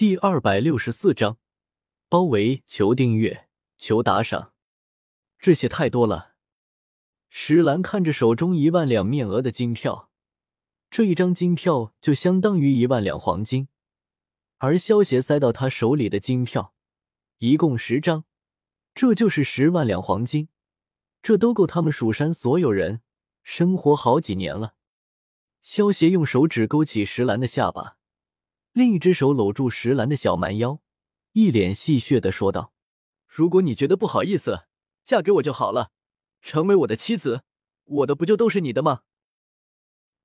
第二百六十四章，包围！求订阅，求打赏，这些太多了。石兰看着手中一万两面额的金票，这一张金票就相当于一万两黄金，而萧协塞到他手里的金票一共十张，这就是十万两黄金，这都够他们蜀山所有人生活好几年了。萧协用手指勾起石兰的下巴。另一只手搂住石兰的小蛮腰，一脸戏谑的说道：“如果你觉得不好意思，嫁给我就好了，成为我的妻子，我的不就都是你的吗？”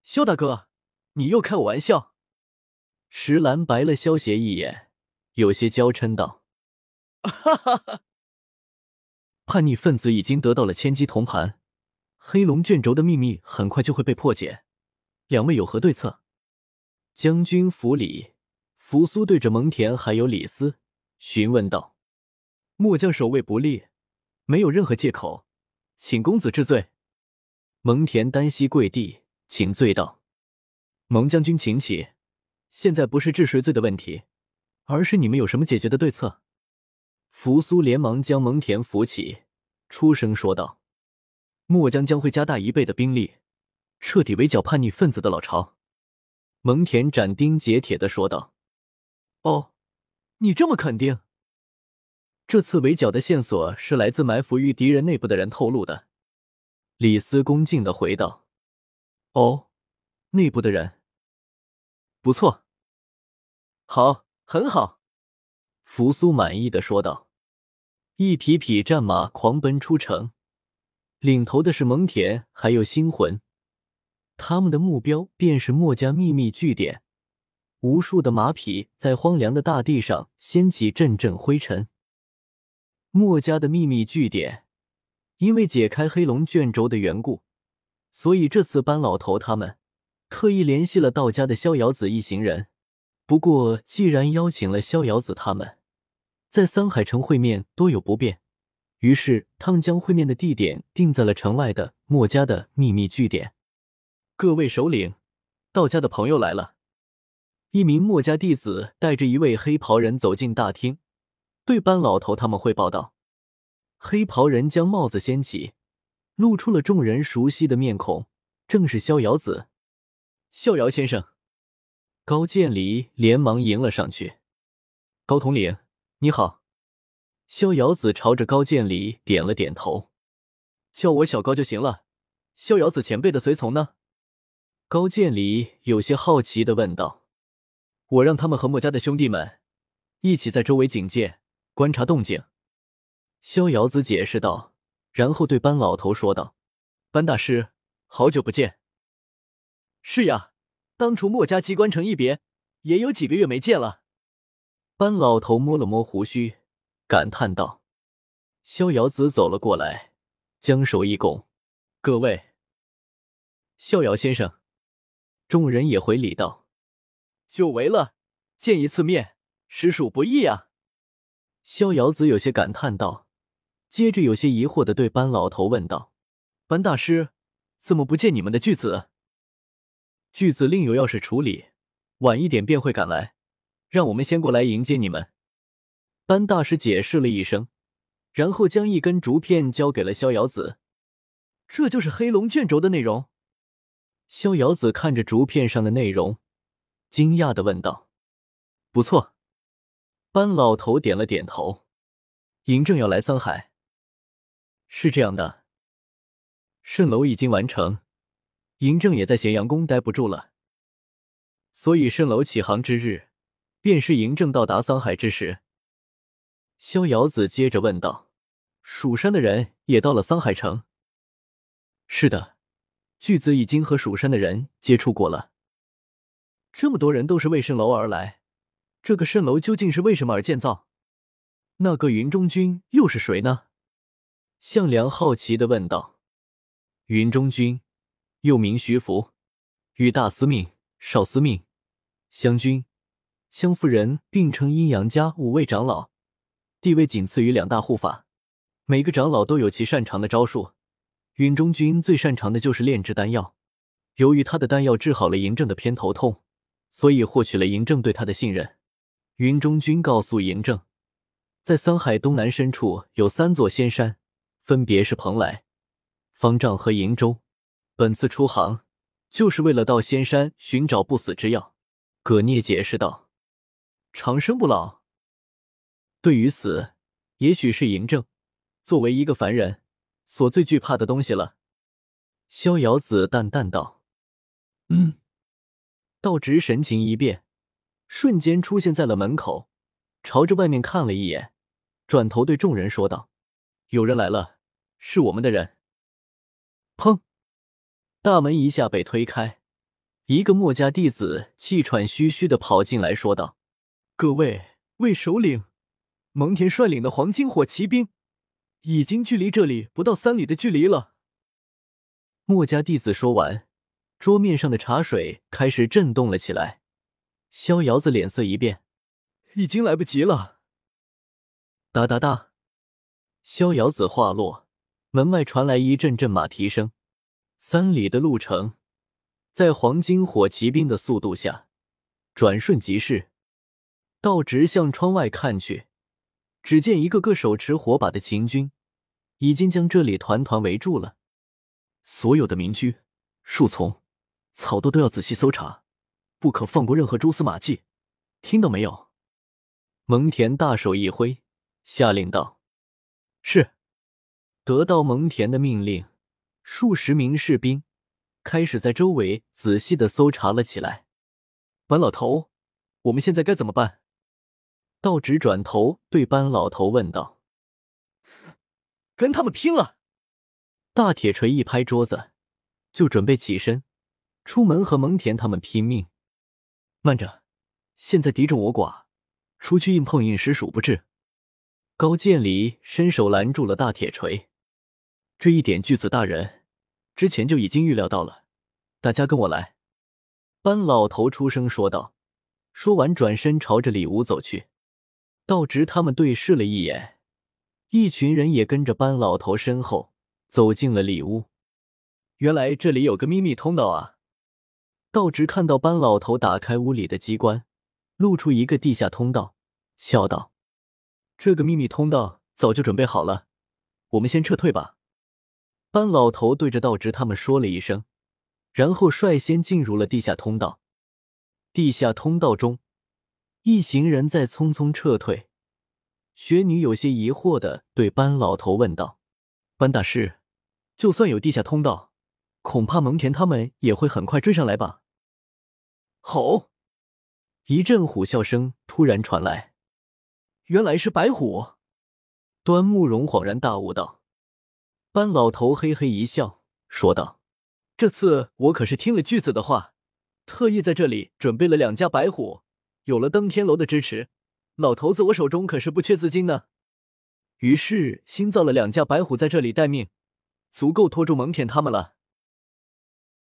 萧大哥，你又开我玩笑。石兰白了萧邪一眼，有些娇嗔道：“哈哈哈！叛逆分子已经得到了千机铜盘，黑龙卷轴的秘密很快就会被破解，两位有何对策？”将军府里。扶苏对着蒙恬还有李斯询问道：“末将守卫不力，没有任何借口，请公子治罪。”蒙恬单膝跪地请罪道：“蒙将军请起，现在不是治谁罪的问题，而是你们有什么解决的对策？”扶苏连忙将蒙恬扶起，出声说道：“末将将会加大一倍的兵力，彻底围剿叛逆分子的老巢。”蒙恬斩钉截铁的说道。哦，你这么肯定？这次围剿的线索是来自埋伏于敌人内部的人透露的。李斯恭敬的回道：“哦，内部的人，不错，好，很好。”扶苏满意的说道。一匹匹战马狂奔出城，领头的是蒙恬，还有星魂，他们的目标便是墨家秘密据点。无数的马匹在荒凉的大地上掀起阵阵灰尘。墨家的秘密据点，因为解开黑龙卷轴的缘故，所以这次班老头他们特意联系了道家的逍遥子一行人。不过，既然邀请了逍遥子他们，在桑海城会面多有不便，于是他们将会面的地点定在了城外的墨家的秘密据点。各位首领，道家的朋友来了。一名墨家弟子带着一位黑袍人走进大厅，对班老头他们汇报道：“黑袍人将帽子掀起，露出了众人熟悉的面孔，正是逍遥子。逍遥先生。”高渐离连忙迎了上去：“高统领，你好。”逍遥子朝着高渐离点了点头：“叫我小高就行了。”逍遥子前辈的随从呢？高渐离有些好奇的问道。我让他们和墨家的兄弟们一起在周围警戒、观察动静。”逍遥子解释道，然后对班老头说道：“班大师，好久不见。”“是呀，当初墨家机关城一别，也有几个月没见了。”班老头摸了摸胡须，感叹道。逍遥子走了过来，将手一拱：“各位，逍遥先生。”众人也回礼道。久违了，见一次面，实属不易啊。逍遥子有些感叹道，接着有些疑惑的对班老头问道：“班大师，怎么不见你们的巨子？巨子另有要事处理，晚一点便会赶来，让我们先过来迎接你们。”班大师解释了一声，然后将一根竹片交给了逍遥子：“这就是黑龙卷轴的内容。”逍遥子看着竹片上的内容。惊讶的问道：“不错。”班老头点了点头。嬴政要来桑海，是这样的。蜃楼已经完成，嬴政也在咸阳宫待不住了，所以蜃楼起航之日，便是嬴政到达桑海之时。逍遥子接着问道：“蜀山的人也到了桑海城？”“是的，巨子已经和蜀山的人接触过了。”这么多人都是为蜃楼而来，这个蜃楼究竟是为什么而建造？那个云中君又是谁呢？项梁好奇的问道。云中君又名徐福，与大司命、少司命、湘君、湘夫人并称阴阳家五位长老，地位仅次于两大护法。每个长老都有其擅长的招数，云中君最擅长的就是炼制丹药。由于他的丹药治好了嬴政的偏头痛。所以获取了嬴政对他的信任，云中君告诉嬴政，在桑海东南深处有三座仙山，分别是蓬莱、方丈和瀛洲。本次出航，就是为了到仙山寻找不死之药。葛聂解释道：“长生不老。对于死，也许是嬴政作为一个凡人所最惧怕的东西了。”逍遥子淡淡道：“嗯。”道直神情一变，瞬间出现在了门口，朝着外面看了一眼，转头对众人说道：“有人来了，是我们的人。”砰！大门一下被推开，一个墨家弟子气喘吁吁的跑进来说道：“各位魏首领，蒙恬率领的黄金火骑兵已经距离这里不到三里的距离了。”墨家弟子说完。桌面上的茶水开始震动了起来，逍遥子脸色一变，已经来不及了。哒哒哒，逍遥子话落，门外传来一阵阵马蹄声。三里的路程，在黄金火骑兵的速度下，转瞬即逝。道直向窗外看去，只见一个个手持火把的秦军，已经将这里团团围住了。所有的民居、树丛。草垛都要仔细搜查，不可放过任何蛛丝马迹，听到没有？蒙恬大手一挥，下令道：“是。”得到蒙恬的命令，数十名士兵开始在周围仔细的搜查了起来。班老头，我们现在该怎么办？道直转头对班老头问道：“跟他们拼了！”大铁锤一拍桌子，就准备起身。出门和蒙恬他们拼命。慢着，现在敌众我寡，出去硬碰硬实属不智。高渐离伸手拦住了大铁锤。这一点，巨子大人之前就已经预料到了。大家跟我来。班老头出声说道。说完，转身朝着里屋走去。道直他们对视了一眼，一群人也跟着班老头身后走进了里屋。原来这里有个秘密通道啊！道直看到班老头打开屋里的机关，露出一个地下通道，笑道：“这个秘密通道早就准备好了，我们先撤退吧。”班老头对着道直他们说了一声，然后率先进入了地下通道。地下通道中，一行人在匆匆撤退。雪女有些疑惑的对班老头问道：“班大师，就算有地下通道，恐怕蒙恬他们也会很快追上来吧？”吼！一阵虎啸声突然传来，原来是白虎。端木荣恍然大悟道：“班老头嘿嘿一笑，说道：‘这次我可是听了巨子的话，特意在这里准备了两架白虎。有了登天楼的支持，老头子我手中可是不缺资金呢。’于是新造了两架白虎在这里待命，足够拖住蒙恬他们了。”